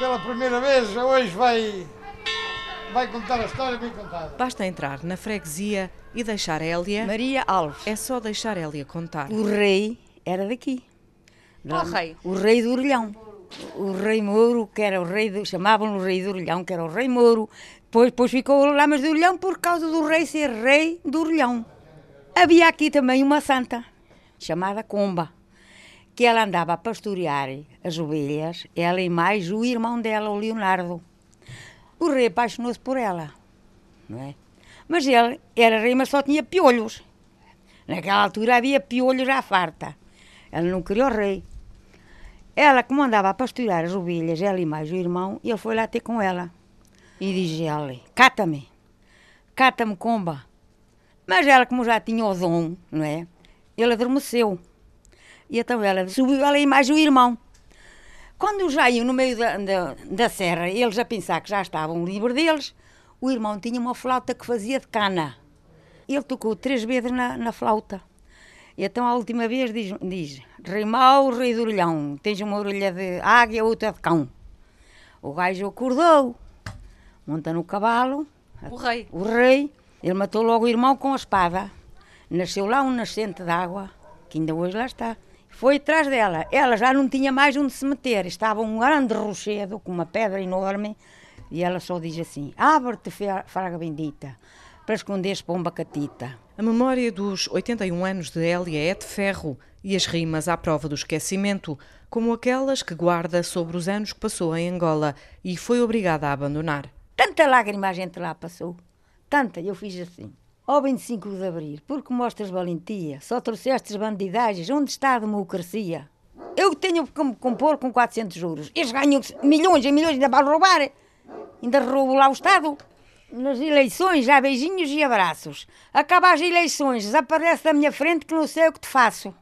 pela primeira vez, hoje vai, vai contar a história bem contada. Basta entrar na freguesia e deixar Hélia. Maria Alves. É só deixar Hélia contar. O rei era daqui. Qual rei? O rei do Orelhão. O rei Mouro, que era o rei, do, chamavam o rei do Orelhão, que era o rei Mouro. Depois, depois ficou lá mas do Orelhão por causa do rei ser rei do Orelhão. Havia aqui também uma santa, chamada Comba, que ela andava a pastorear as ovelhas, ela e mais o irmão dela, o Leonardo. O rei apaixonou-se por ela, não é? Mas ele era rei, mas só tinha piolhos. Naquela altura havia piolhos à farta. Ela não queria o rei. Ela, como andava a pastorear as ovelhas, ela e mais o irmão, ele foi lá ter com ela. E diz ela, cata-me, cata-me, comba. Mas ela, como já tinha o dom, não é? Ele adormeceu. E então ela subiu, ela e mais o irmão. Quando já iam no meio da, da, da serra, eles a pensar que já estavam livres deles, o irmão tinha uma flauta que fazia de cana. Ele tocou três vezes na, na flauta. E então a última vez diz, diz Rei mau, rei do orelhão, tens uma orelha de águia, outra de cão. O gajo acordou, monta no cavalo. O rei. O rei. Ele matou logo o irmão com a espada. Nasceu lá um nascente de água, que ainda hoje lá está. Foi atrás dela. Ela já não tinha mais onde se meter. Estava um grande rochedo com uma pedra enorme. E ela só diz assim: Abre-te, fraga bendita, para esconderes pomba catita. A memória dos 81 anos de Hélia é de ferro e as rimas à prova do esquecimento, como aquelas que guarda sobre os anos que passou em Angola e foi obrigada a abandonar. Tanta lágrima a gente lá passou. Tanta, eu fiz assim. Oh, 25 de Abril, porque mostras valentia, só trouxestes bandidagens, onde está a democracia? Eu tenho que me compor com 400 juros. Eles ganham milhões e milhões, ainda vão roubar. Ainda roubo lá o Estado. Nas eleições, já beijinhos e abraços. Acaba as eleições, desaparece da minha frente que não sei o que te faço.